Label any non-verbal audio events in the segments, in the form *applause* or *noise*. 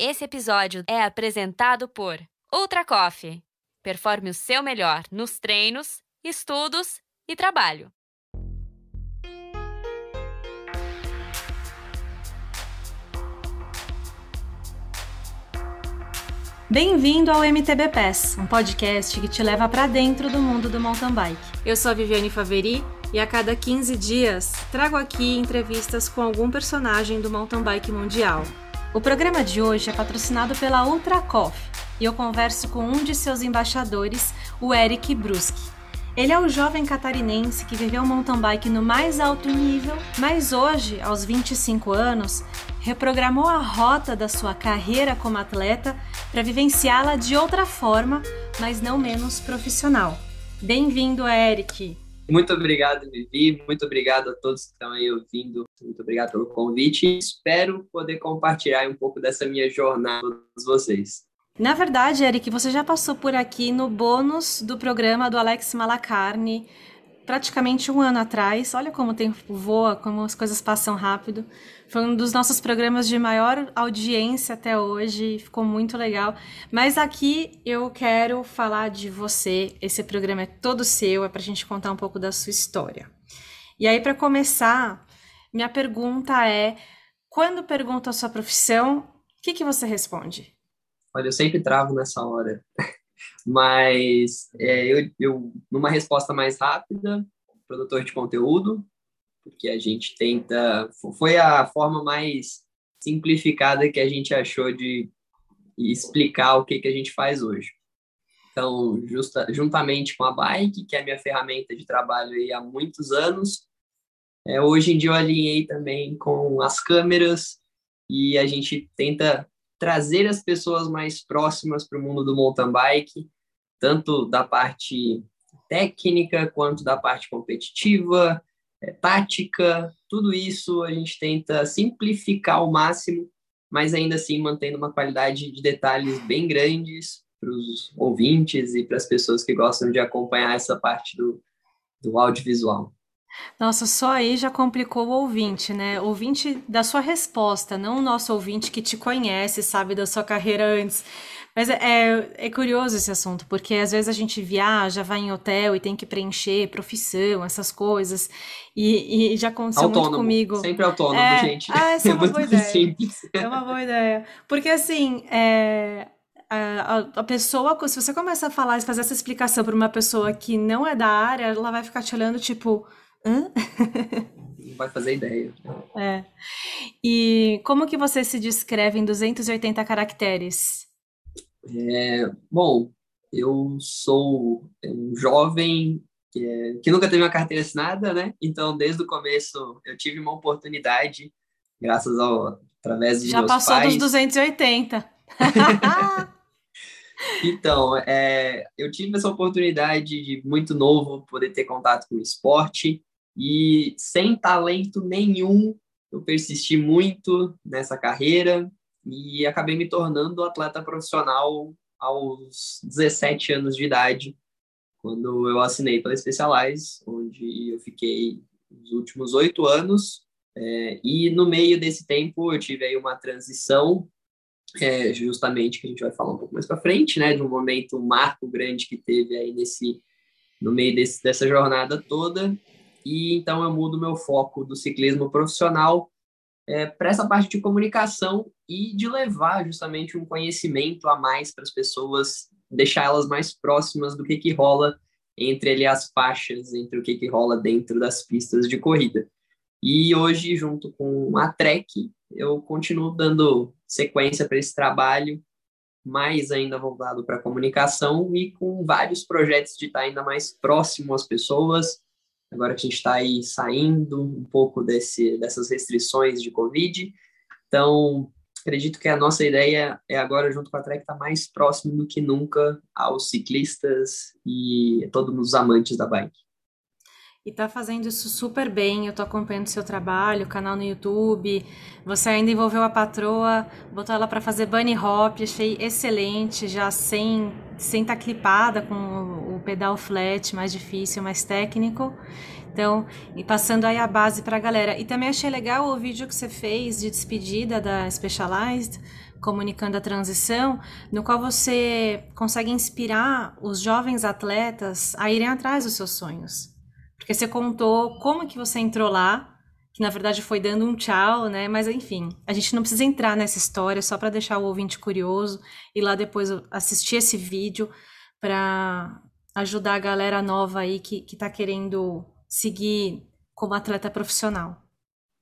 Esse episódio é apresentado por Ultra Coffee. Performe o seu melhor nos treinos, estudos e trabalho. Bem-vindo ao MTB Pass, um podcast que te leva para dentro do mundo do mountain bike. Eu sou a Viviane Faveri e a cada 15 dias trago aqui entrevistas com algum personagem do mountain bike mundial. O programa de hoje é patrocinado pela Ultra Coffee e eu converso com um de seus embaixadores, o Eric Bruschi. Ele é o jovem catarinense que viveu mountain bike no mais alto nível, mas hoje, aos 25 anos, reprogramou a rota da sua carreira como atleta para vivenciá-la de outra forma, mas não menos profissional. Bem-vindo, Eric! Muito obrigado, Vivi. Muito obrigado a todos que estão aí ouvindo. Muito obrigado pelo convite. Espero poder compartilhar um pouco dessa minha jornada com vocês. Na verdade, Eric, você já passou por aqui no bônus do programa do Alex Malacarne, praticamente um ano atrás. Olha como o tempo voa, como as coisas passam rápido. Foi um dos nossos programas de maior audiência até hoje, ficou muito legal. Mas aqui eu quero falar de você. Esse programa é todo seu, é para a gente contar um pouco da sua história. E aí, para começar, minha pergunta é: quando perguntam a sua profissão, o que, que você responde? Olha, eu sempre travo nessa hora. *laughs* Mas é, eu, eu, numa resposta mais rápida, produtor de conteúdo, porque a gente tenta. Foi a forma mais simplificada que a gente achou de explicar o que, que a gente faz hoje. Então, justa, juntamente com a bike, que é a minha ferramenta de trabalho aí há muitos anos, é, hoje em dia eu alinhei também com as câmeras e a gente tenta trazer as pessoas mais próximas para o mundo do mountain bike, tanto da parte técnica quanto da parte competitiva, é, tática, tudo isso a gente tenta simplificar ao máximo, mas ainda assim mantendo uma qualidade de detalhes bem grandes para os ouvintes e para as pessoas que gostam de acompanhar essa parte do, do audiovisual. Nossa, só aí já complicou o ouvinte, né? Ouvinte da sua resposta, não o nosso ouvinte que te conhece, sabe da sua carreira antes. Mas é, é, é, curioso esse assunto, porque às vezes a gente viaja, vai em hotel e tem que preencher profissão, essas coisas. E, e já aconteceu autônomo, muito comigo. Sempre autônomo, é, gente. Ah, essa é, *laughs* é uma boa ideia. Simples. É uma boa ideia. Porque assim, é, a, a, pessoa, se você começa a falar e fazer essa explicação para uma pessoa que não é da área, ela vai ficar te olhando tipo Hã? Não vai fazer ideia. É. E como que você se descreve em 280 caracteres? É, bom, eu sou um jovem que, é, que, nunca teve uma carteira assinada, né? Então, desde o começo, eu tive uma oportunidade, graças ao através dos Já passou pais. dos 280. *laughs* *laughs* então, é, eu tive essa oportunidade de muito novo poder ter contato com o esporte e sem talento nenhum, eu persisti muito nessa carreira e acabei me tornando atleta profissional aos 17 anos de idade, quando eu assinei pela Specialized, onde eu fiquei os últimos oito anos. É, e no meio desse tempo eu tive aí uma transição, é, justamente que a gente vai falar um pouco mais para frente, né, de um momento, um marco grande que teve aí nesse no meio desse, dessa jornada toda, e então eu mudo meu foco do ciclismo profissional é, para essa parte de comunicação e de levar justamente um conhecimento a mais para as pessoas, deixar elas mais próximas do que, que rola entre ali as faixas, entre o que, que rola dentro das pistas de corrida. E hoje, junto com a Trek, eu continuo dando sequência para esse trabalho, mais ainda voltado para a comunicação e com vários projetos de estar ainda mais próximo às pessoas, agora que a gente está aí saindo um pouco desse, dessas restrições de Covid. Então, acredito que a nossa ideia é agora, junto com a Trek, estar tá mais próximo do que nunca aos ciclistas e a todos os amantes da bike. E tá fazendo isso super bem. Eu tô acompanhando seu trabalho, canal no YouTube. Você ainda envolveu a patroa, botou ela para fazer bunny hop, achei excelente, já sem sem estar tá clipada com o, o pedal flat, mais difícil, mais técnico. Então, e passando aí a base para a galera. E também achei legal o vídeo que você fez de despedida da Specialized, Comunicando a Transição, no qual você consegue inspirar os jovens atletas a irem atrás dos seus sonhos. Porque você contou como que você entrou lá, que na verdade foi dando um tchau, né? Mas enfim, a gente não precisa entrar nessa história só para deixar o ouvinte curioso e lá depois assistir esse vídeo para ajudar a galera nova aí que, que tá querendo seguir como atleta profissional.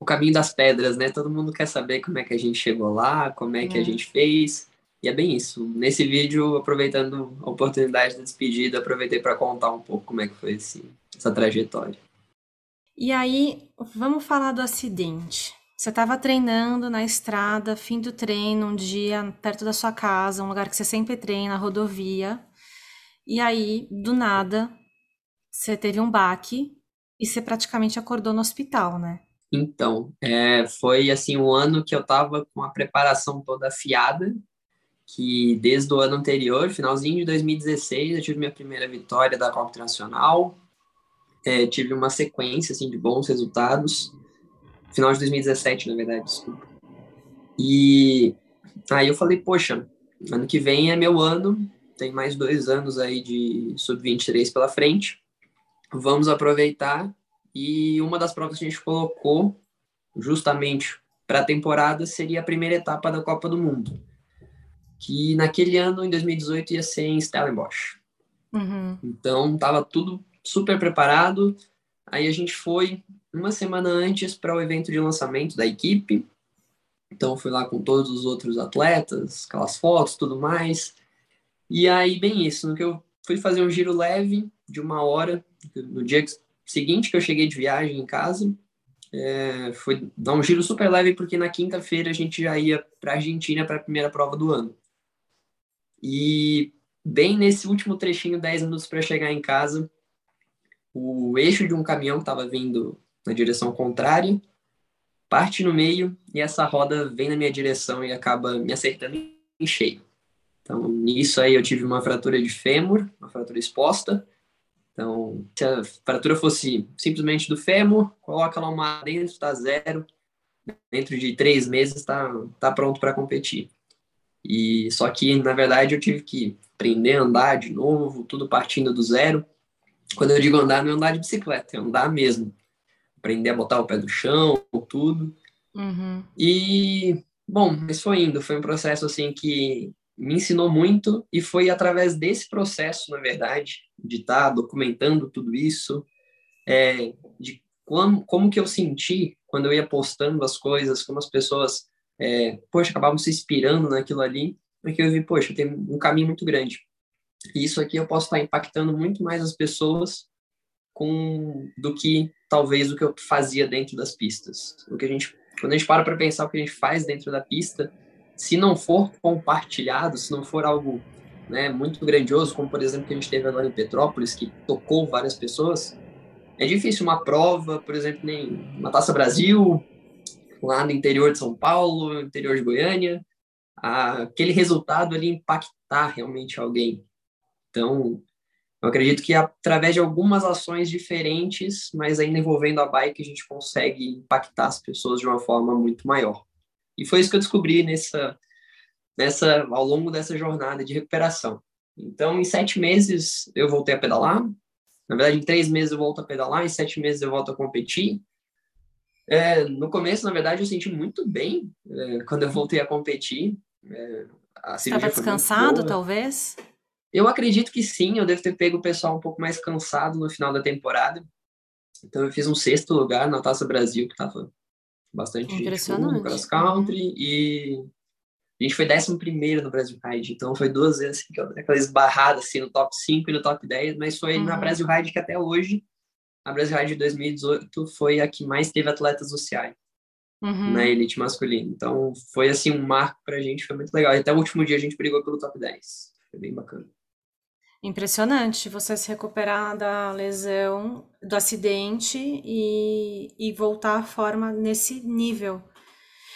O caminho das pedras, né? Todo mundo quer saber como é que a gente chegou lá, como é que é. a gente fez. E é bem isso. Nesse vídeo, aproveitando a oportunidade da despedida, aproveitei para contar um pouco como é que foi esse, essa trajetória. E aí, vamos falar do acidente. Você estava treinando na estrada, fim do treino, um dia perto da sua casa, um lugar que você sempre treina, rodovia. E aí, do nada, você teve um baque e você praticamente acordou no hospital, né? Então, é, foi assim um ano que eu estava com a preparação toda afiada, que desde o ano anterior, finalzinho de 2016, eu tive minha primeira vitória da Copa Internacional, é, tive uma sequência assim de bons resultados, final de 2017, na verdade, desculpa. E aí eu falei, poxa, ano que vem é meu ano, tem mais dois anos aí de sub-23 pela frente, vamos aproveitar. E uma das provas que a gente colocou justamente para a temporada seria a primeira etapa da Copa do Mundo, que naquele ano, em 2018, ia ser em Stellenbosch. Uhum. Então, estava tudo super preparado. Aí a gente foi uma semana antes para o evento de lançamento da equipe. Então, fui lá com todos os outros atletas, aquelas fotos, tudo mais. E aí, bem isso, no que eu fui fazer um giro leve de uma hora, no dia seguinte que eu cheguei de viagem em casa, é, foi dar um giro super leve, porque na quinta-feira a gente já ia para Argentina para a primeira prova do ano. E bem nesse último trechinho, 10 minutos para chegar em casa, o eixo de um caminhão que estava vindo na direção contrária parte no meio e essa roda vem na minha direção e acaba me acertando em cheio. Então, nisso aí eu tive uma fratura de fêmur, uma fratura exposta, então, se a fratura fosse simplesmente do fêmur, coloca lá uma dentro, está zero. Dentro de três meses está tá pronto para competir. E só que, na verdade, eu tive que aprender a andar de novo, tudo partindo do zero. Quando eu digo andar, não é andar de bicicleta, é andar mesmo. Aprender a botar o pé no chão, tudo. Uhum. E, bom, mas foi indo. Foi um processo, assim, que me ensinou muito e foi através desse processo, na verdade, de estar tá documentando tudo isso, é, de como, como que eu senti quando eu ia postando as coisas, como as pessoas, é, poxa, acabavam se inspirando naquilo ali, porque eu vi, poxa, tem um caminho muito grande. E isso aqui eu posso estar impactando muito mais as pessoas com do que talvez o que eu fazia dentro das pistas. O que a gente, quando a gente para para pensar o que a gente faz dentro da pista, se não for compartilhado, se não for algo né, muito grandioso, como por exemplo que a gente teve agora em Petrópolis, que tocou várias pessoas, é difícil uma prova, por exemplo, nem uma Taça Brasil, lá no interior de São Paulo, interior de Goiânia, aquele resultado ali impactar realmente alguém. Então, eu acredito que através de algumas ações diferentes, mas ainda envolvendo a bike, a gente consegue impactar as pessoas de uma forma muito maior. E foi isso que eu descobri nessa, nessa, ao longo dessa jornada de recuperação. Então, em sete meses eu voltei a pedalar. Na verdade, em três meses eu volto a pedalar, em sete meses eu volto a competir. É, no começo, na verdade, eu senti muito bem é, quando eu voltei a competir. É, Estava descansado, talvez? Eu acredito que sim, eu devo ter pego o pessoal um pouco mais cansado no final da temporada. Então, eu fiz um sexto lugar na Taça Brasil, que estava bastante gente no cross country, e a gente foi décimo primeiro no Brasil Ride, então foi duas vezes assim, aquela esbarrada assim, no top 5 e no top 10, mas foi uhum. na Brasil Ride que até hoje, a Brasil Ride de 2018 foi a que mais teve atletas do CI uhum. na elite masculina. Então foi assim um marco pra gente, foi muito legal. E até o último dia a gente brigou pelo top 10. Foi bem bacana. Impressionante você se recuperar da lesão, do acidente e, e voltar à forma nesse nível.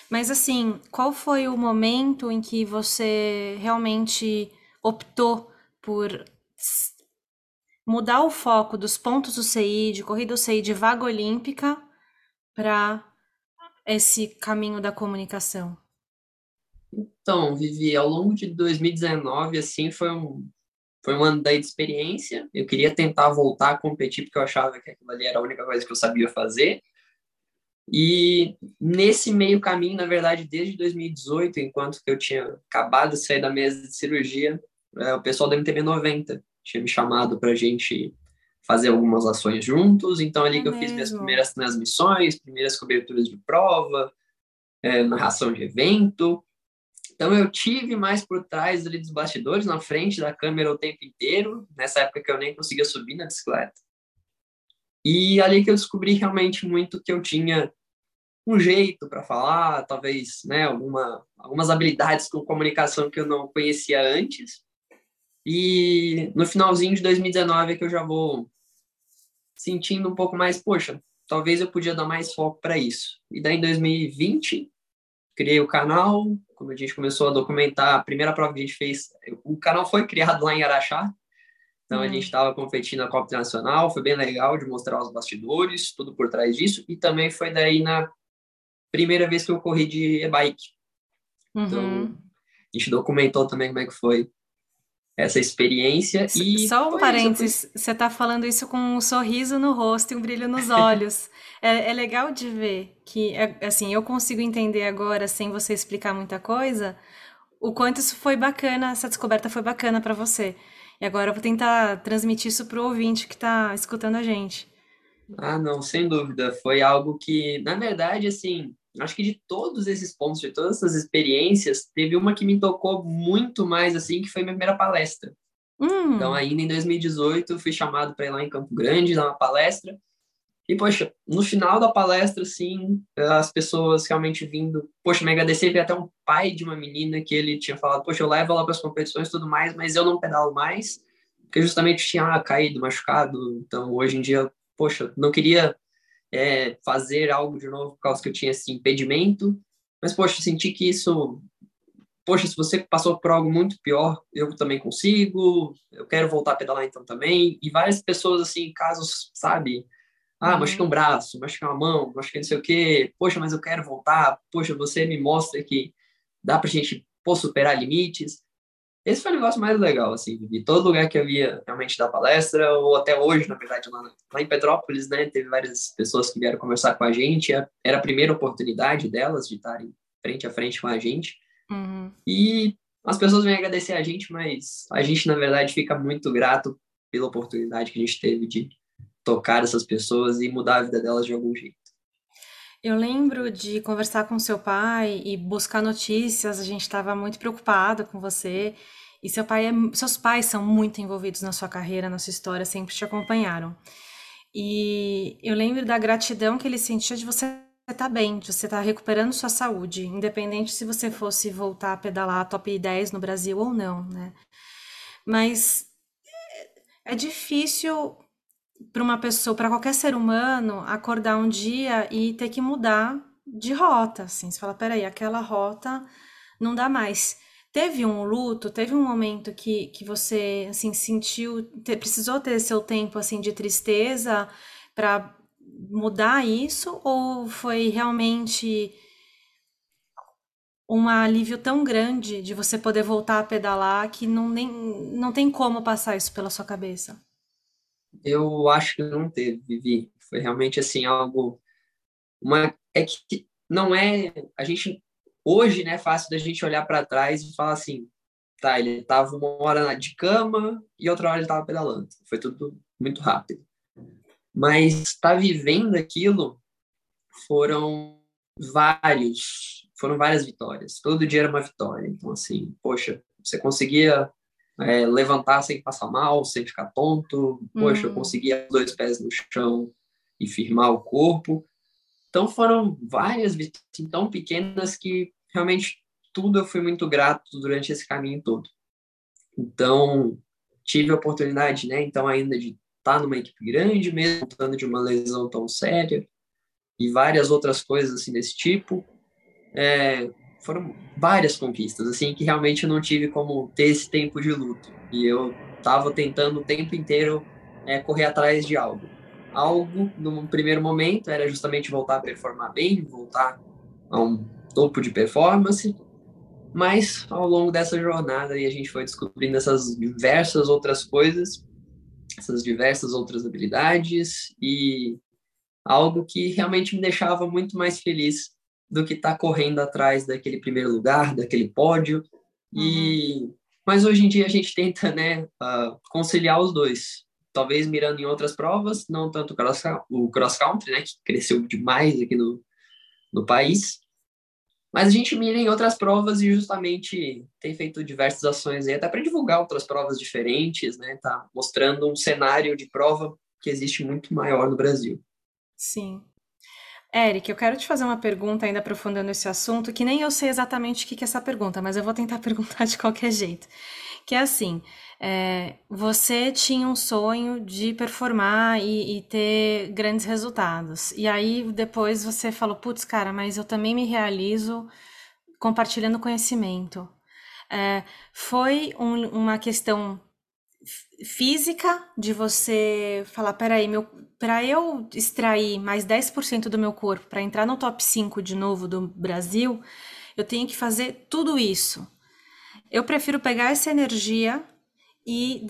Mas assim, qual foi o momento em que você realmente optou por mudar o foco dos pontos do CI, de corrida UCI, de vaga olímpica, para esse caminho da comunicação? Então, Vivi, ao longo de 2019, assim, foi um, foi um ano daí de experiência. Eu queria tentar voltar a competir, porque eu achava que aquilo ali era a única coisa que eu sabia fazer. E nesse meio caminho, na verdade, desde 2018, enquanto que eu tinha acabado de sair da mesa de cirurgia, é, o pessoal da MTB 90 tinha me chamado para a gente fazer algumas ações juntos. Então, ali é que eu mesmo. fiz minhas primeiras transmissões, primeiras coberturas de prova, é, narração de evento. Então, eu tive mais por trás ali dos bastidores, na frente da câmera o tempo inteiro, nessa época que eu nem conseguia subir na bicicleta. E ali que eu descobri realmente muito que eu tinha um jeito para falar, talvez, né, alguma, algumas habilidades com comunicação que eu não conhecia antes. E no finalzinho de 2019 é que eu já vou sentindo um pouco mais, poxa, talvez eu podia dar mais foco para isso. E daí em 2020 criei o canal, como a gente começou a documentar, a primeira prova que a gente fez, o canal foi criado lá em Araxá, então uhum. a gente estava competindo na Copa Internacional, foi bem legal de mostrar os bastidores, tudo por trás disso, e também foi daí na primeira vez que eu corri de e-bike. Então, uhum. Então, a gente documentou também como é que foi essa experiência. E Só um parênteses, você está falando isso com um sorriso no rosto e um brilho nos olhos. *laughs* é, é, legal de ver que, é, assim, eu consigo entender agora, sem você explicar muita coisa, o quanto isso foi bacana, essa descoberta foi bacana para você. E agora eu vou tentar transmitir isso para o ouvinte que está escutando a gente. Ah, não, sem dúvida. Foi algo que, na verdade, assim, acho que de todos esses pontos, de todas essas experiências, teve uma que me tocou muito mais, assim, que foi minha primeira palestra. Hum. Então, ainda em 2018, fui chamado para ir lá em Campo Grande dar uma palestra. E, poxa, no final da palestra, assim, as pessoas realmente vindo, poxa, me agradecer, veio até um pai de uma menina que ele tinha falado, poxa, eu levo ela para as competições e tudo mais, mas eu não pedalo mais, porque justamente tinha caído, machucado. Então, hoje em dia, poxa, não queria é, fazer algo de novo por causa que eu tinha esse impedimento. Mas, poxa, senti que isso. Poxa, se você passou por algo muito pior, eu também consigo, eu quero voltar a pedalar então também. E várias pessoas, assim, casos, sabe? Ah, uhum. machuquei um braço, machuquei uma mão, machuquei não sei o quê. Poxa, mas eu quero voltar. Poxa, você me mostra que dá pra gente pô, superar limites. Esse foi o negócio mais legal, assim, de todo lugar que eu realmente dar palestra, ou até hoje, na verdade, lá, lá em Petrópolis, né, teve várias pessoas que vieram conversar com a gente, era a primeira oportunidade delas de estarem frente a frente com a gente, uhum. e as pessoas vêm agradecer a gente, mas a gente, na verdade, fica muito grato pela oportunidade que a gente teve de tocar essas pessoas e mudar a vida delas de algum jeito. Eu lembro de conversar com seu pai e buscar notícias, a gente estava muito preocupado com você. E seu pai é, seus pais são muito envolvidos na sua carreira, na sua história, sempre te acompanharam. E eu lembro da gratidão que ele sentia de você estar tá bem, de você estar tá recuperando sua saúde, independente se você fosse voltar a pedalar top 10 no Brasil ou não, né? Mas é difícil para uma pessoa, para qualquer ser humano, acordar um dia e ter que mudar de rota, assim. Você fala, peraí, aquela rota não dá mais. Teve um luto, teve um momento que, que você, assim, sentiu, te, precisou ter seu tempo, assim, de tristeza para mudar isso? Ou foi realmente um alívio tão grande de você poder voltar a pedalar que não, nem, não tem como passar isso pela sua cabeça? Eu acho que não teve, Vivi. Foi realmente assim algo uma é que não é a gente hoje, né, é fácil da gente olhar para trás e falar assim, tá, ele tava uma hora de cama e outra hora ele tava pedalando. Foi tudo muito rápido. Mas estar tá vivendo aquilo foram vários, foram várias vitórias. Todo dia era uma vitória. Então assim, poxa, você conseguia é, levantar sem passar mal, sem ficar tonto. Poxa, eu hum. conseguia os dois pés no chão e firmar o corpo. Então foram várias vitórias tão pequenas que realmente tudo eu fui muito grato durante esse caminho todo. Então tive a oportunidade, né? Então ainda de estar numa equipe grande, mesmo voltando de uma lesão tão séria e várias outras coisas assim desse tipo. É, foram várias conquistas, assim, que realmente eu não tive como ter esse tempo de luto. E eu estava tentando o tempo inteiro é, correr atrás de algo. Algo, no primeiro momento, era justamente voltar a performar bem, voltar a um topo de performance. Mas ao longo dessa jornada a gente foi descobrindo essas diversas outras coisas, essas diversas outras habilidades e algo que realmente me deixava muito mais feliz do que estar tá correndo atrás daquele primeiro lugar, daquele pódio. Uhum. E mas hoje em dia a gente tenta, né, uh, conciliar os dois. Talvez mirando em outras provas, não tanto cross, o cross country, né, que cresceu demais aqui no, no país, mas a gente mira em outras provas e justamente tem feito diversas ações aí, até para divulgar outras provas diferentes, né? Tá mostrando um cenário de prova que existe muito maior no Brasil. Sim. Eric, eu quero te fazer uma pergunta ainda aprofundando esse assunto, que nem eu sei exatamente o que é essa pergunta, mas eu vou tentar *laughs* perguntar de qualquer jeito. Que é assim, é, você tinha um sonho de performar e, e, ter grandes resultados. E aí depois você falou, putz, cara, mas eu também me realizo compartilhando conhecimento. É, foi um, uma questão física de você falar, peraí, meu, para eu extrair mais 10% do meu corpo para entrar no top 5 de novo do Brasil, eu tenho que fazer tudo isso. Eu prefiro pegar essa energia e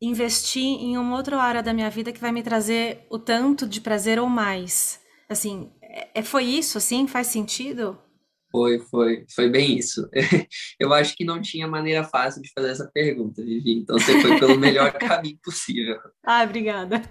investir em uma outra área da minha vida que vai me trazer o tanto de prazer ou mais. Assim, é, foi isso, assim? Faz sentido? Foi, foi, foi bem isso. *laughs* Eu acho que não tinha maneira fácil de fazer essa pergunta, Vivi. Então você foi pelo melhor *laughs* caminho possível. Ah, obrigada.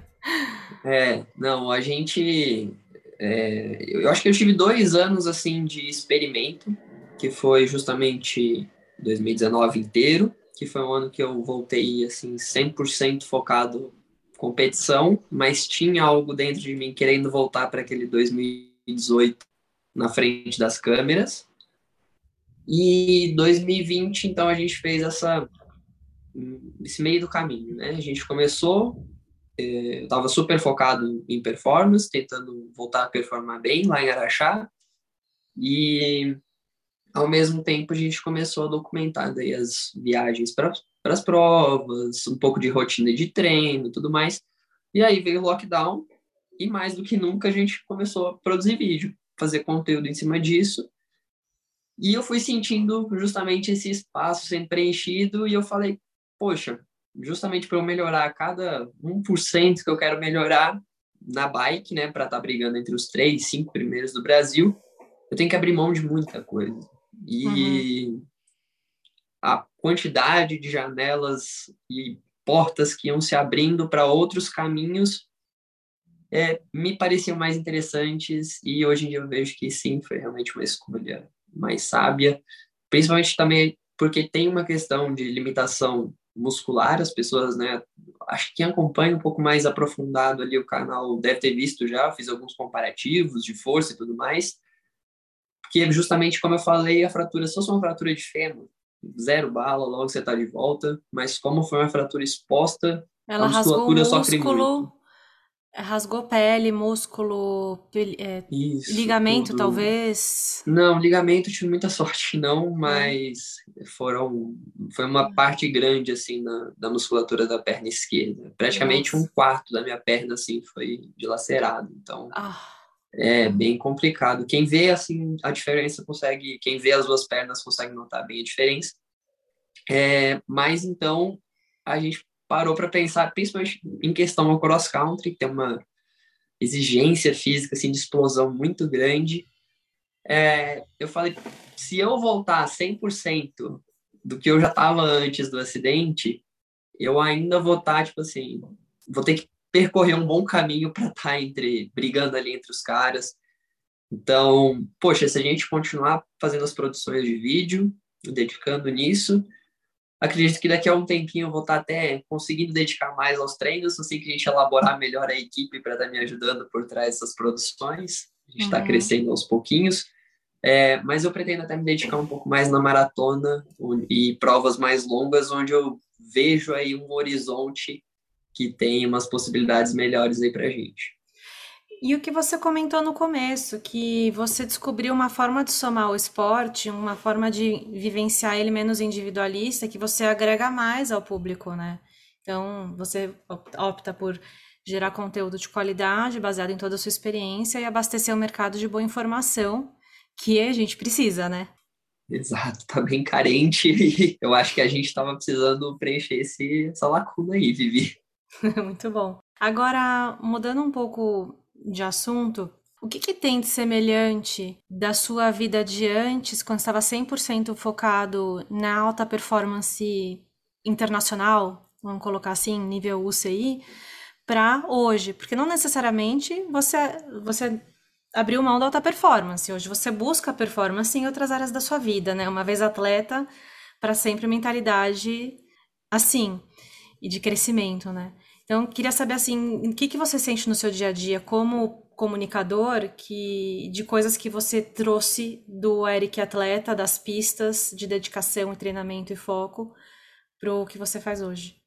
É, não, a gente. É, eu acho que eu tive dois anos assim de experimento, que foi justamente 2019 inteiro que foi um ano que eu voltei assim 100% focado competição, mas tinha algo dentro de mim querendo voltar para aquele 2018 na frente das câmeras. E 2020, então a gente fez essa esse meio do caminho, né? A gente começou, eh, eu estava super focado em performance, tentando voltar a performar bem lá em Araxá. E ao mesmo tempo a gente começou a documentar daí as viagens para as provas, um pouco de rotina de treino, tudo mais. E aí veio o lockdown e mais do que nunca a gente começou a produzir vídeo, fazer conteúdo em cima disso. E eu fui sentindo justamente esse espaço sendo preenchido e eu falei, poxa, justamente para eu melhorar a cada 1% que eu quero melhorar na bike, né, para estar tá brigando entre os três, cinco primeiros do Brasil, eu tenho que abrir mão de muita coisa. E uhum. a quantidade de janelas e portas que iam se abrindo para outros caminhos é, me pareciam mais interessantes e hoje em dia eu vejo que sim, foi realmente uma escolha mais sábia, principalmente também porque tem uma questão de limitação muscular, as pessoas, né, acho que quem acompanha um pouco mais aprofundado ali o canal deve ter visto já, fiz alguns comparativos de força e tudo mais, porque justamente como eu falei, a fratura só foi uma fratura de fêmur, zero bala, logo você está de volta, mas como foi uma fratura exposta, Ela a musculatura sofre muito. Rasgou pele, músculo, é, Isso, ligamento, tudo. talvez? Não, ligamento tive muita sorte, *laughs* não, mas foram foi uma parte grande assim na, da musculatura da perna esquerda. Praticamente Nossa. um quarto da minha perna assim foi dilacerado. Então, ah é bem complicado. Quem vê assim a diferença consegue, quem vê as duas pernas consegue notar bem a diferença. É, mas então a gente parou para pensar, principalmente em questão ao cross country, que tem uma exigência física assim de explosão muito grande. É, eu falei, se eu voltar 100% do que eu já estava antes do acidente, eu ainda vou estar, tá, tipo assim, vou ter que percorrer um bom caminho para estar tá entre brigando ali entre os caras. Então, poxa, se a gente continuar fazendo as produções de vídeo, dedicando nisso, acredito que daqui a um tempinho eu vou estar tá até conseguindo dedicar mais aos treinos, assim que a gente elaborar melhor a equipe para estar tá me ajudando por trás dessas produções. A gente está uhum. crescendo aos pouquinhos. É, mas eu pretendo até me dedicar um pouco mais na maratona e provas mais longas, onde eu vejo aí um horizonte que tem umas possibilidades melhores aí para gente. E o que você comentou no começo, que você descobriu uma forma de somar o esporte, uma forma de vivenciar ele menos individualista, que você agrega mais ao público, né? Então, você opta por gerar conteúdo de qualidade, baseado em toda a sua experiência, e abastecer o mercado de boa informação, que a gente precisa, né? Exato, tá bem carente e *laughs* eu acho que a gente estava precisando preencher esse, essa lacuna aí, Vivi. *laughs* Muito bom. Agora, mudando um pouco de assunto, o que, que, tem de semelhante da sua vida de antes, quando estava 100% focado na alta performance internacional, vamos colocar assim, nível UCI, para hoje? Porque não necessariamente você, você abriu mão da alta performance. Hoje você busca performance em outras áreas da sua vida, né? Uma vez atleta, para sempre mentalidade assim, e de crescimento, né? Então, queria saber assim, o que, que você sente no seu dia a dia como comunicador que de coisas que você trouxe do Eric atleta, das pistas de dedicação, treinamento e foco para o que você faz hoje?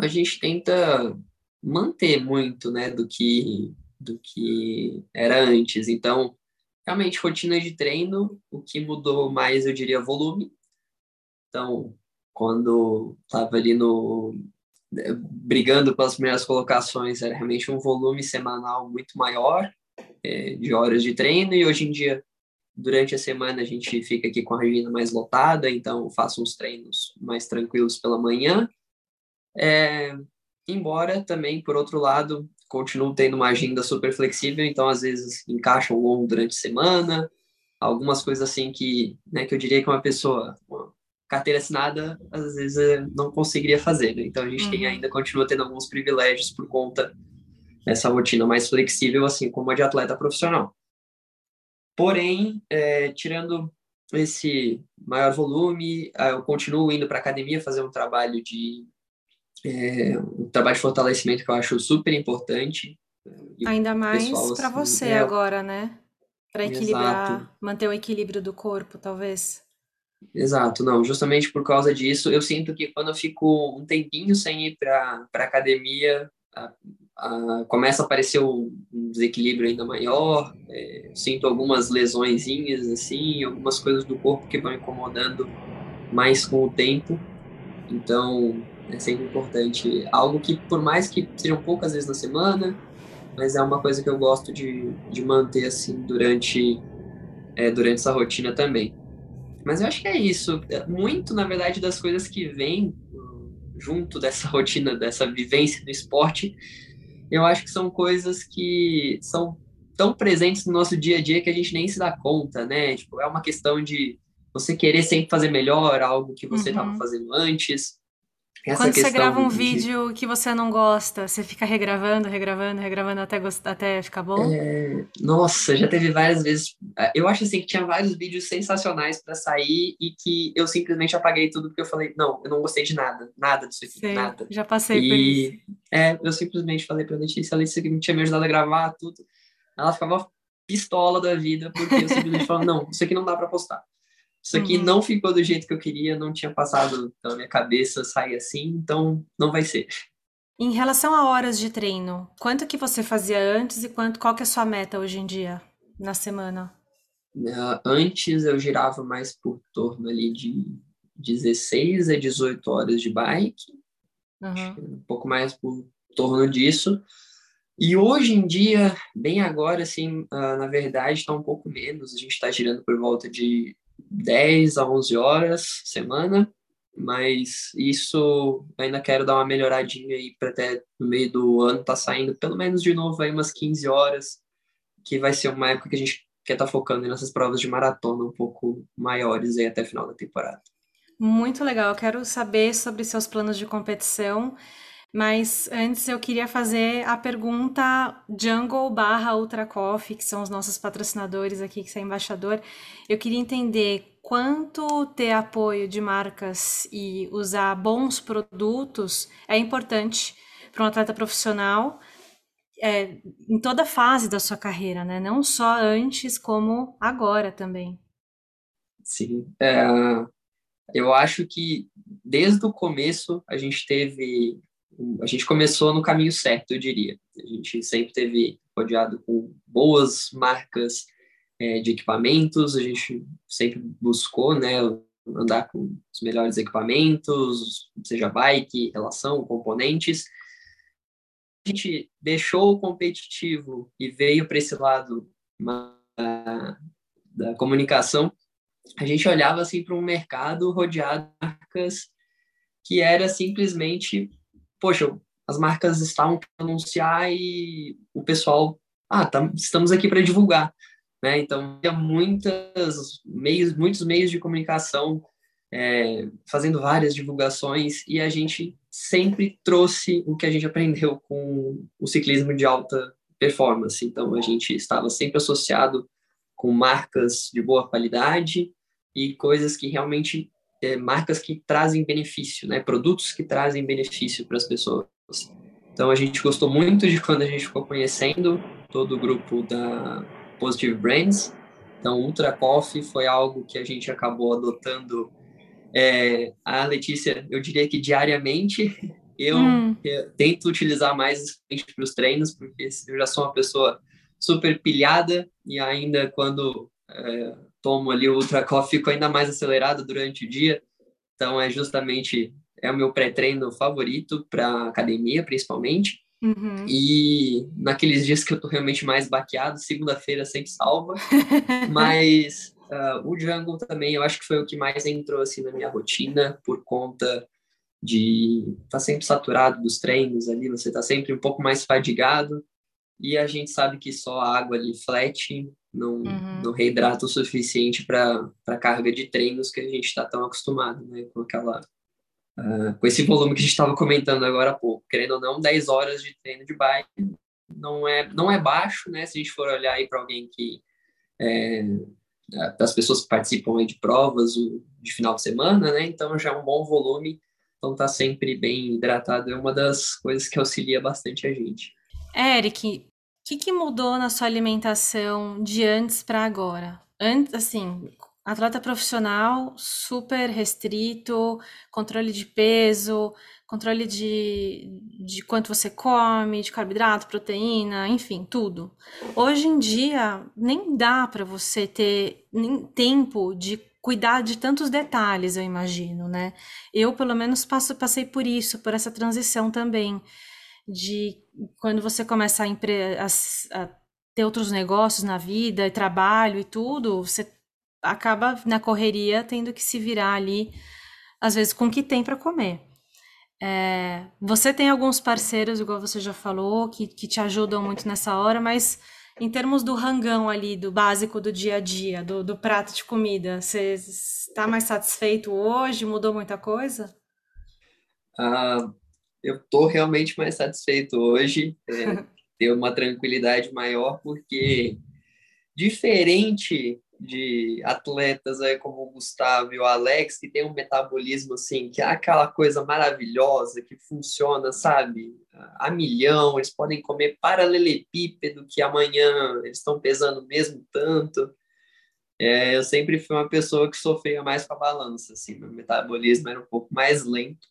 A gente tenta manter muito, né, do que do que era antes. Então, realmente rotina de treino, o que mudou mais, eu diria, volume. Então, quando estava ali no brigando pelas primeiras colocações, era realmente um volume semanal muito maior é, de horas de treino, e hoje em dia, durante a semana, a gente fica aqui com a agenda mais lotada, então faço uns treinos mais tranquilos pela manhã. É, embora também, por outro lado, continuo tendo uma agenda super flexível, então às vezes encaixa um longo durante a semana, algumas coisas assim que, né, que eu diria que uma pessoa, carteira assinada, às vezes eh, não conseguiria fazer. Né? Então a gente uhum. tem ainda continua tendo alguns privilégios por conta dessa rotina mais flexível, assim como a de atleta profissional. Porém, é, tirando esse maior volume, ah, eu continuo indo para academia fazer um trabalho de é, um trabalho de fortalecimento que eu acho super importante. Ainda mais para assim, você é, agora, né? Para equilibrar, exato. manter o equilíbrio do corpo, talvez. Exato, não, justamente por causa disso, eu sinto que quando eu fico um tempinho sem ir para a academia, começa a aparecer um, um desequilíbrio ainda maior, é, sinto algumas lesõezinhas, assim, algumas coisas do corpo que vão incomodando mais com o tempo, então é sempre importante, algo que por mais que sejam poucas vezes na semana, mas é uma coisa que eu gosto de, de manter, assim, durante, é, durante essa rotina também. Mas eu acho que é isso. É muito, na verdade, das coisas que vêm junto dessa *laughs* rotina, dessa vivência do esporte, eu acho que são coisas que são tão presentes no nosso dia a dia que a gente nem se dá conta, né? Tipo, é uma questão de você querer sempre fazer melhor algo que você estava uhum. fazendo antes. Essa Quando você grava um de... vídeo que você não gosta, você fica regravando, regravando, regravando até, gost... até ficar bom? É... Nossa, já teve várias vezes. É, eu acho assim que tinha vários vídeos sensacionais para sair e que eu simplesmente apaguei tudo porque eu falei, não, eu não gostei de nada, nada disso aqui, Sei, nada. Já passei e... por isso. É, eu simplesmente falei pra Letícia, a Letícia que tinha me ajudado a gravar tudo, ela ficava pistola da vida porque eu simplesmente falava, não, isso aqui não dá para postar. Isso aqui uhum. não ficou do jeito que eu queria, não tinha passado pela minha cabeça sair assim, então não vai ser. Em relação a horas de treino, quanto que você fazia antes e quanto qual que é a sua meta hoje em dia na semana? Uh, antes eu girava mais por torno ali de 16 a 18 horas de bike, uhum. um pouco mais por torno disso. E hoje em dia, bem agora, assim, uh, na verdade, está um pouco menos. A gente está girando por volta de 10 a 11 horas semana, mas isso ainda quero dar uma melhoradinha aí para até no meio do ano tá saindo pelo menos de novo aí umas 15 horas, que vai ser uma época que a gente quer estar tá focando nessas provas de maratona um pouco maiores aí até final da temporada. Muito legal, eu quero saber sobre seus planos de competição. Mas antes eu queria fazer a pergunta Jungle barra Ultra Coffee, que são os nossos patrocinadores aqui, que você é embaixador. Eu queria entender quanto ter apoio de marcas e usar bons produtos é importante para um atleta profissional é, em toda fase da sua carreira, né? Não só antes, como agora também. Sim. É, eu acho que desde o começo a gente teve a gente começou no caminho certo, eu diria. A gente sempre teve rodeado com boas marcas é, de equipamentos, a gente sempre buscou, né, andar com os melhores equipamentos, seja bike, relação, componentes. A gente deixou o competitivo e veio para esse lado da, da comunicação. a gente olhava assim para um mercado rodeado de marcas que era simplesmente, poxa, as marcas estavam para anunciar e o pessoal, ah, tá, estamos aqui para divulgar, né? Então, havia muitas meios, muitos meios de comunicação é, fazendo várias divulgações e a gente sempre trouxe o que a gente aprendeu com o ciclismo de alta performance. Então, a gente estava sempre associado com marcas de boa qualidade e coisas que realmente é, marcas que trazem benefício, né? Produtos que trazem benefício para as pessoas. Então a gente gostou muito de quando a gente ficou conhecendo todo o grupo da Positive Brands. Então Ultra Coffee foi algo que a gente acabou adotando. É, a Letícia, eu diria que diariamente *laughs* eu, hum. eu tento utilizar mais para os treinos, porque eu já sou uma pessoa super pilhada e ainda quando é, tomo ali o Ultra Coffee fico ainda mais acelerado durante o dia. Então é justamente é o meu pré-treino favorito para academia, principalmente. Uhum. E naqueles dias que eu tô realmente mais baqueado, segunda-feira sempre salva. *laughs* Mas uh, o jungle também, eu acho que foi o que mais entrou assim na minha rotina, por conta de estar tá sempre saturado dos treinos ali, você tá sempre um pouco mais fadigado. E a gente sabe que só a água ali flat não, uhum. não reidrata o suficiente para a carga de treinos que a gente está tão acostumado, né? Com aquela Uh, com esse volume que a gente estava comentando agora há pouco, querendo ou não, 10 horas de treino de bike não é, não é baixo, né? Se a gente for olhar aí para alguém que é, das pessoas que participam de provas de final de semana, né? Então já é um bom volume, então tá sempre bem hidratado é uma das coisas que auxilia bastante a gente. Eric, o que, que mudou na sua alimentação de antes para agora? Antes, assim, Atleta profissional, super restrito, controle de peso, controle de, de quanto você come, de carboidrato, proteína, enfim, tudo. Hoje em dia, nem dá para você ter nem tempo de cuidar de tantos detalhes, eu imagino, né? Eu, pelo menos, passo, passei por isso, por essa transição também, de quando você começa a, a, a ter outros negócios na vida, e trabalho e tudo, você acaba na correria tendo que se virar ali, às vezes, com o que tem para comer. É, você tem alguns parceiros, igual você já falou, que, que te ajudam muito nessa hora, mas em termos do rangão ali, do básico do dia a dia, do, do prato de comida, você está mais satisfeito hoje? Mudou muita coisa? Ah, eu estou realmente mais satisfeito hoje, é, *laughs* ter uma tranquilidade maior, porque diferente de atletas aí como o Gustavo e o Alex, que tem um metabolismo assim, que é aquela coisa maravilhosa, que funciona, sabe, a milhão, eles podem comer paralelepípedo, que amanhã eles estão pesando mesmo tanto. É, eu sempre fui uma pessoa que sofria mais com a balança, assim, meu metabolismo era um pouco mais lento.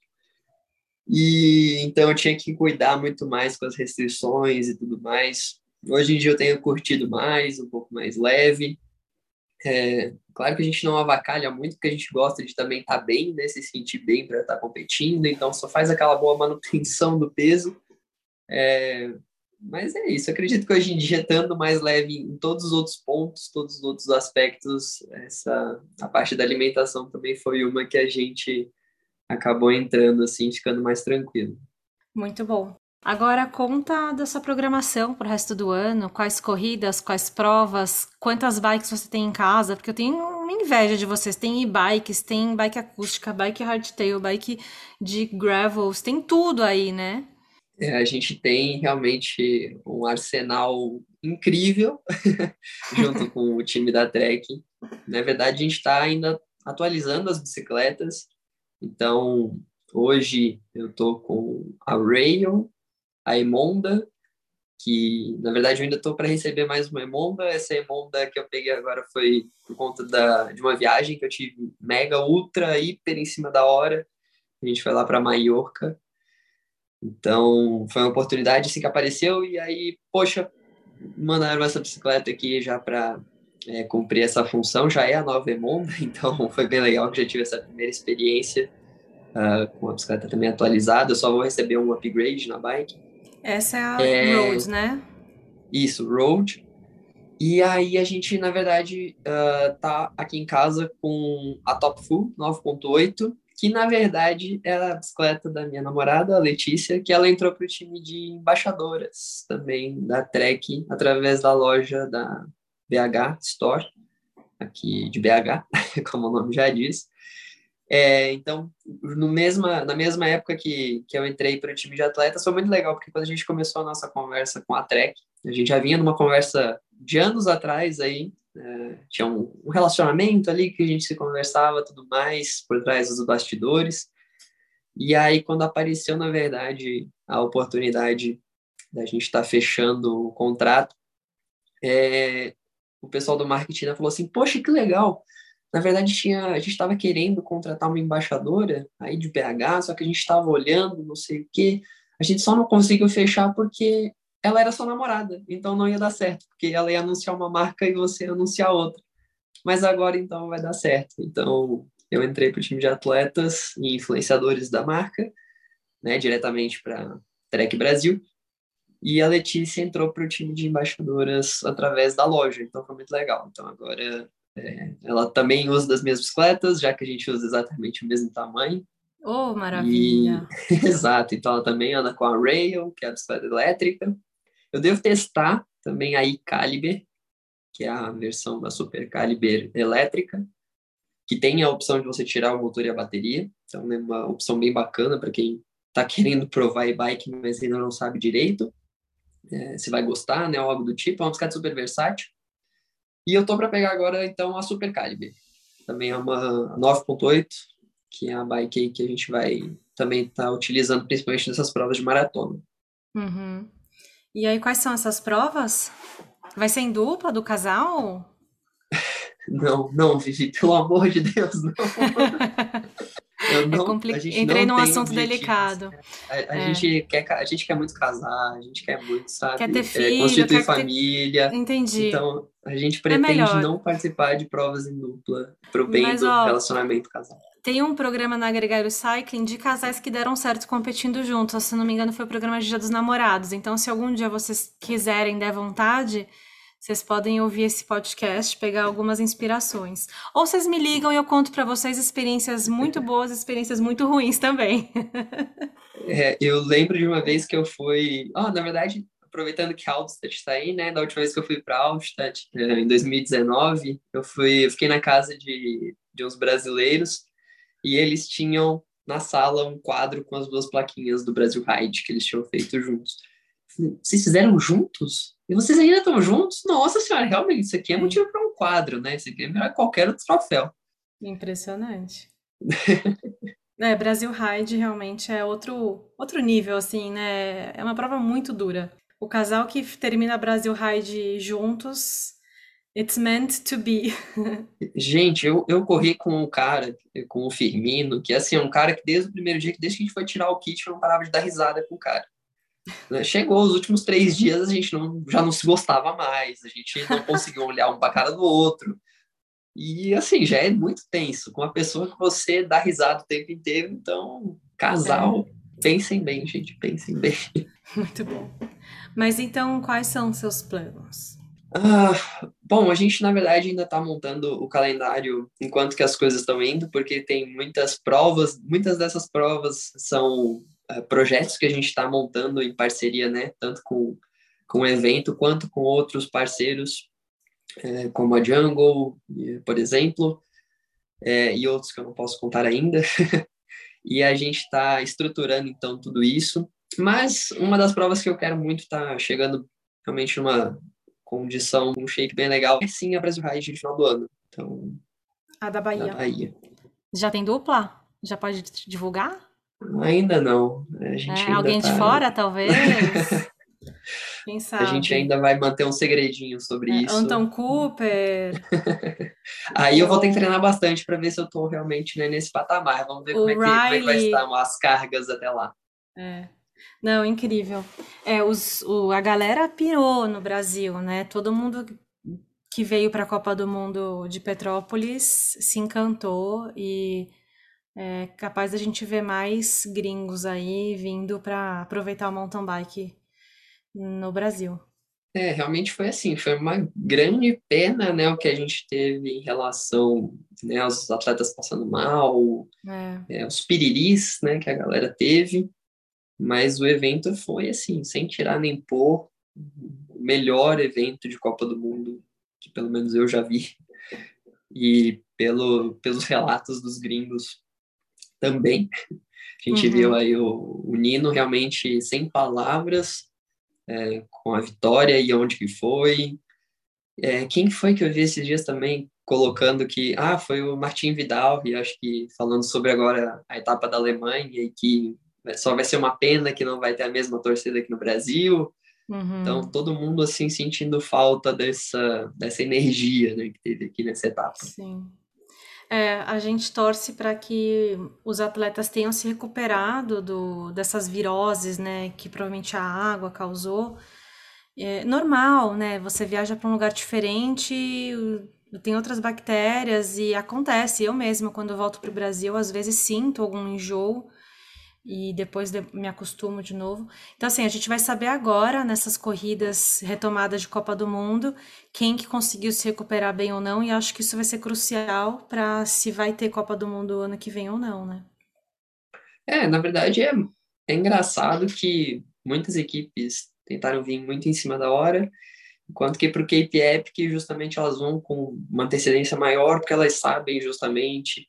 E então eu tinha que cuidar muito mais com as restrições e tudo mais. Hoje em dia eu tenho curtido mais, um pouco mais leve. É, claro que a gente não avacalha muito, porque a gente gosta de também estar tá bem, né, se sentir bem para estar tá competindo, então só faz aquela boa manutenção do peso. É, mas é isso, acredito que hoje em dia, estando mais leve em todos os outros pontos, todos os outros aspectos, essa, a parte da alimentação também foi uma que a gente acabou entrando, assim, ficando mais tranquilo. Muito bom. Agora conta da sua programação para o resto do ano, quais corridas, quais provas, quantas bikes você tem em casa, porque eu tenho uma inveja de vocês. Tem e-bikes, tem bike acústica, bike hardtail, bike de gravels, tem tudo aí, né? É, a gente tem realmente um arsenal incrível *laughs* junto com o time da Trek. Na verdade, a gente está ainda atualizando as bicicletas. Então, hoje eu estou com a Rail, a Emonda, que na verdade eu ainda estou para receber mais uma Emonda. Essa Emonda que eu peguei agora foi por conta da, de uma viagem que eu tive mega, ultra, hiper em cima da hora. A gente foi lá para Maiorca. Então foi uma oportunidade assim que apareceu e aí, poxa, mandaram essa bicicleta aqui já para é, cumprir essa função. Já é a nova Emonda, *laughs* então foi bem legal que já tive essa primeira experiência uh, com a bicicleta também atualizada. Eu só vou receber um upgrade na bike. Essa é a é... Road, né? Isso, Road. E aí a gente, na verdade, uh, tá aqui em casa com a Top Full 9.8, que na verdade era a bicicleta da minha namorada, a Letícia, que ela entrou para o time de embaixadoras também da Trek através da loja da BH Store, aqui de BH, *laughs* como o nome já diz. É, então, no mesma, na mesma época que, que eu entrei para o time de atletas, foi muito legal, porque quando a gente começou a nossa conversa com a Trek, a gente já vinha numa conversa de anos atrás aí, é, tinha um, um, relacionamento ali que a gente se conversava tudo mais por trás dos bastidores. E aí, quando apareceu, na verdade, a oportunidade da gente estar tá fechando o contrato, é, o pessoal do marketing falou assim: Poxa, que legal! Na verdade, tinha, a gente estava querendo contratar uma embaixadora aí de BH, só que a gente estava olhando, não sei o quê. A gente só não conseguiu fechar porque ela era sua namorada, então não ia dar certo, porque ela ia anunciar uma marca e você ia anunciar outra. Mas agora, então, vai dar certo. Então, eu entrei para o time de atletas e influenciadores da marca, né, diretamente para Trek Brasil, e a Letícia entrou para o time de embaixadoras através da loja, então foi muito legal. Então, agora é, ela também usa das minhas bicicletas, já que a gente usa exatamente o mesmo tamanho. Oh, maravilha! E... *laughs* Exato, então ela também anda com a Rail, que é a bicicleta elétrica. Eu devo testar também a e-Caliber, que é a versão da Super Caliber elétrica, que tem a opção de você tirar o motor e a bateria. Então é uma opção bem bacana para quem está querendo provar e-bike, mas ainda não sabe direito. É, se vai gostar, né, ou algo do tipo. É uma bicicleta super versátil. E eu tô para pegar agora, então, a Super Calibre. Também é uma 9.8, que é a bike que a gente vai também estar tá utilizando, principalmente nessas provas de maratona. Uhum. E aí, quais são essas provas? Vai ser em dupla do casal? *laughs* Não, não, Vivi, pelo amor de Deus, não. *laughs* É não, é compli... Entrei num assunto delicado. A, a é. gente quer, a gente quer muito casar, a gente quer muito, sabe? Quer ter é, filho, é, constituir família. Ter... Entendi. Então, a gente pretende é não participar de provas em dupla pro bem Mas, do ó, relacionamento casal. Tem um programa na Gregário Cycling de casais que deram certo competindo juntos. Se não me engano, foi o programa de Dia dos Namorados. Então, se algum dia vocês quiserem, der vontade, vocês podem ouvir esse podcast, pegar algumas inspirações. Ou vocês me ligam e eu conto para vocês experiências muito *laughs* boas, experiências muito ruins também. *laughs* é, eu lembro de uma vez que eu fui. Oh, na verdade, aproveitando que a Alstad está aí, né? Da última vez que eu fui para Alstad, é, em 2019, eu fui, eu fiquei na casa de, de uns brasileiros e eles tinham na sala um quadro com as duas plaquinhas do Brasil Ride que eles tinham feito juntos. Vocês fizeram juntos? E vocês ainda estão juntos? Nossa senhora, realmente, isso aqui é motivo para um quadro, né? Isso aqui é melhor que qualquer outro troféu. Impressionante. *laughs* é, Brasil Ride realmente é outro, outro nível, assim, né? É uma prova muito dura. O casal que termina Brasil Ride juntos, it's meant to be. *laughs* gente, eu, eu corri com um cara, com o Firmino, que assim, é um cara que desde o primeiro dia, desde que a gente foi tirar o kit, eu não parava de dar risada com o cara. Né? Chegou os últimos três dias, a gente não, já não se gostava mais, a gente não *laughs* conseguiu olhar um para cara do outro. E assim, já é muito tenso, com uma pessoa que você dá risada o tempo inteiro, então, casal, é. pensem bem, gente, pensem bem. *laughs* Muito bom. Mas então, quais são seus planos? Ah, bom, a gente na verdade ainda está montando o calendário enquanto que as coisas estão indo, porque tem muitas provas, muitas dessas provas são projetos que a gente está montando em parceria, né, tanto com, com o evento quanto com outros parceiros, é, como a Jungle, por exemplo, é, e outros que eu não posso contar ainda. *laughs* e a gente está estruturando então tudo isso. Mas uma das provas que eu quero muito estar tá chegando realmente numa condição, um shape bem legal, é sim a Brasil Ride no final do ano. Então, a da Bahia. Da Bahia. Já tem dupla? Já pode divulgar? Ainda não. A gente é, alguém tá... de fora, talvez? *laughs* Quem sabe? A gente ainda vai manter um segredinho sobre é, isso. Anton Cooper. *laughs* Aí eu vou ter que treinar bastante para ver se eu tô realmente né, nesse patamar. Vamos ver como é, que, como é, que, vai estar as cargas até lá. É. Não, incrível. É, os, o, a galera pirou no Brasil, né? Todo mundo que veio para a Copa do Mundo de Petrópolis se encantou e é capaz da gente ver mais gringos aí vindo para aproveitar o mountain bike no Brasil. É, realmente foi assim, foi uma grande pena, né, o que a gente teve em relação, né, aos atletas passando mal, é. É, os piriris, né, que a galera teve, mas o evento foi assim, sem tirar nem pôr, o melhor evento de Copa do Mundo que pelo menos eu já vi, e pelo, pelos relatos dos gringos também. A gente uhum. viu aí o, o Nino realmente sem palavras, é, com a vitória e onde que foi. É, quem foi que eu vi esses dias também colocando que, ah, foi o Martin Vidal, e acho que falando sobre agora a etapa da Alemanha, e que só vai ser uma pena que não vai ter a mesma torcida aqui no Brasil. Uhum. Então, todo mundo, assim, sentindo falta dessa, dessa energia né, que teve aqui nessa etapa. Sim. É, a gente torce para que os atletas tenham se recuperado do, dessas viroses, né, que provavelmente a água causou. É normal, né? Você viaja para um lugar diferente, tem outras bactérias e acontece. Eu mesma, quando volto para o Brasil, às vezes sinto algum enjoo e depois me acostumo de novo. Então, assim, a gente vai saber agora, nessas corridas retomadas de Copa do Mundo, quem que conseguiu se recuperar bem ou não, e acho que isso vai ser crucial para se vai ter Copa do Mundo ano que vem ou não, né? É, na verdade é, é engraçado que muitas equipes tentaram vir muito em cima da hora, enquanto que para o Cape Epic justamente elas vão com uma antecedência maior, porque elas sabem justamente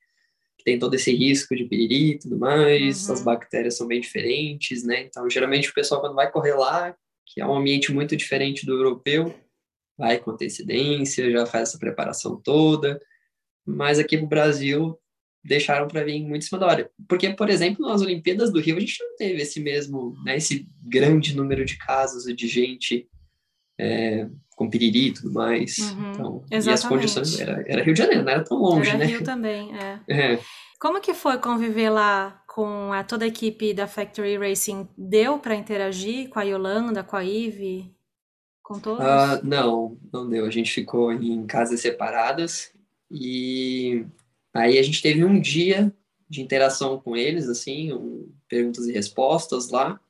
tem todo esse risco de piriri e tudo mais, uhum. as bactérias são bem diferentes, né? Então, geralmente o pessoal quando vai correr lá, que é um ambiente muito diferente do europeu, vai com antecedência, já faz essa preparação toda, mas aqui no Brasil deixaram para vir muito em cima da hora. Porque, por exemplo, nas Olimpíadas do Rio, a gente não teve esse mesmo, né, esse grande número de casos de gente é, com piriri e tudo mais. Uhum, então, e as condições, era, era, Rio de Janeiro, não era tão longe, era né? Rio também, é. *laughs* é. Como que foi conviver lá com a, toda a equipe da Factory Racing? Deu para interagir com a Yolanda, com a Ive, com todos? Uh, não, não deu. A gente ficou em casas separadas e aí a gente teve um dia de interação com eles, assim, um, perguntas e respostas lá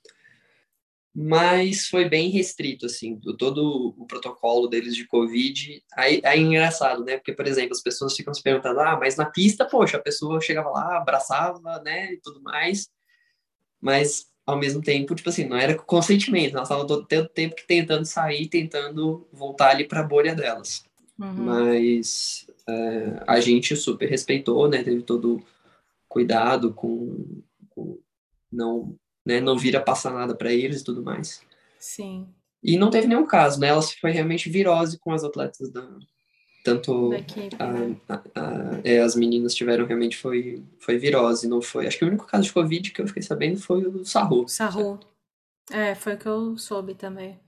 mas foi bem restrito, assim, todo o protocolo deles de Covid. Aí, aí é engraçado, né? Porque, por exemplo, as pessoas ficam se perguntando, ah, mas na pista, poxa, a pessoa chegava lá, abraçava, né, e tudo mais, mas ao mesmo tempo, tipo assim, não era consentimento, nós estávamos todo o tempo que tentando sair, tentando voltar ali para a bolha delas. Uhum. Mas é, a gente super respeitou, né? Teve todo cuidado com, com não né? Não vira passar nada para eles e tudo mais. Sim. E não teve nenhum caso, né? Ela foi realmente virose com as atletas da tanto a, né? a, a, é, as meninas tiveram realmente foi foi virose, não foi. Acho que o único caso de covid que eu fiquei sabendo foi o Sarro. Sarro. É, foi o que eu soube também.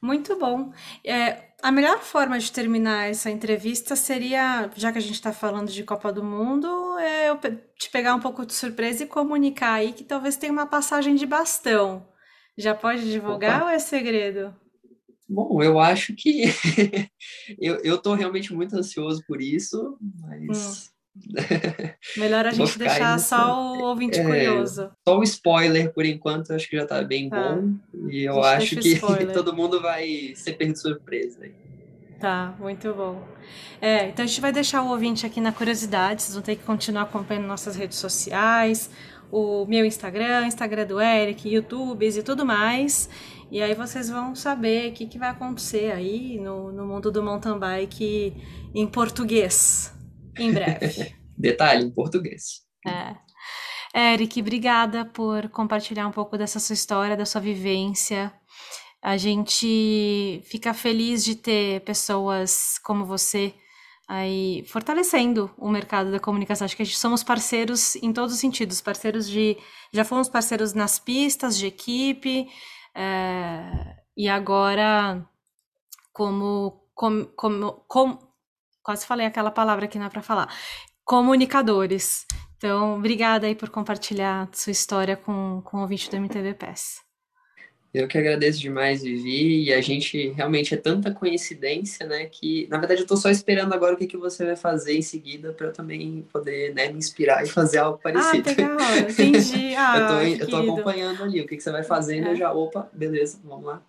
Muito bom. É, a melhor forma de terminar essa entrevista seria, já que a gente está falando de Copa do Mundo, é eu te pegar um pouco de surpresa e comunicar aí que talvez tenha uma passagem de bastão. Já pode divulgar Opa. ou é segredo? Bom, eu acho que *laughs* eu, eu tô realmente muito ansioso por isso, mas hum. *laughs* Melhor a gente deixar só o ouvinte é, curioso. Só o spoiler, por enquanto, acho que já tá bem tá. bom. E eu acho que *laughs* todo mundo vai ser de surpresa. Tá, muito bom. É, então a gente vai deixar o ouvinte aqui na curiosidade, vocês vão ter que continuar acompanhando nossas redes sociais, o meu Instagram, Instagram do Eric, YouTubes e tudo mais. E aí vocês vão saber o que, que vai acontecer aí no, no mundo do mountain bike em português em breve. *laughs* Detalhe, em português. É. Eric, obrigada por compartilhar um pouco dessa sua história, da sua vivência. A gente fica feliz de ter pessoas como você aí fortalecendo o mercado da comunicação. Acho que a gente somos parceiros em todos os sentidos, parceiros de já fomos parceiros nas pistas de equipe é, e agora como como, como, como quase falei aquela palavra que não é para falar. Comunicadores. Então, obrigada aí por compartilhar sua história com, com o ouvinte do MTV PES. Eu que agradeço demais, Vivi, e a gente realmente é tanta coincidência, né, que na verdade eu estou só esperando agora o que, que você vai fazer em seguida para eu também poder, né, me inspirar e fazer algo ah, parecido. Ah, legal, *laughs* entendi. Ah, eu, tô acompanhando ali, o que, que você vai fazendo, é. eu já, opa, beleza, vamos lá.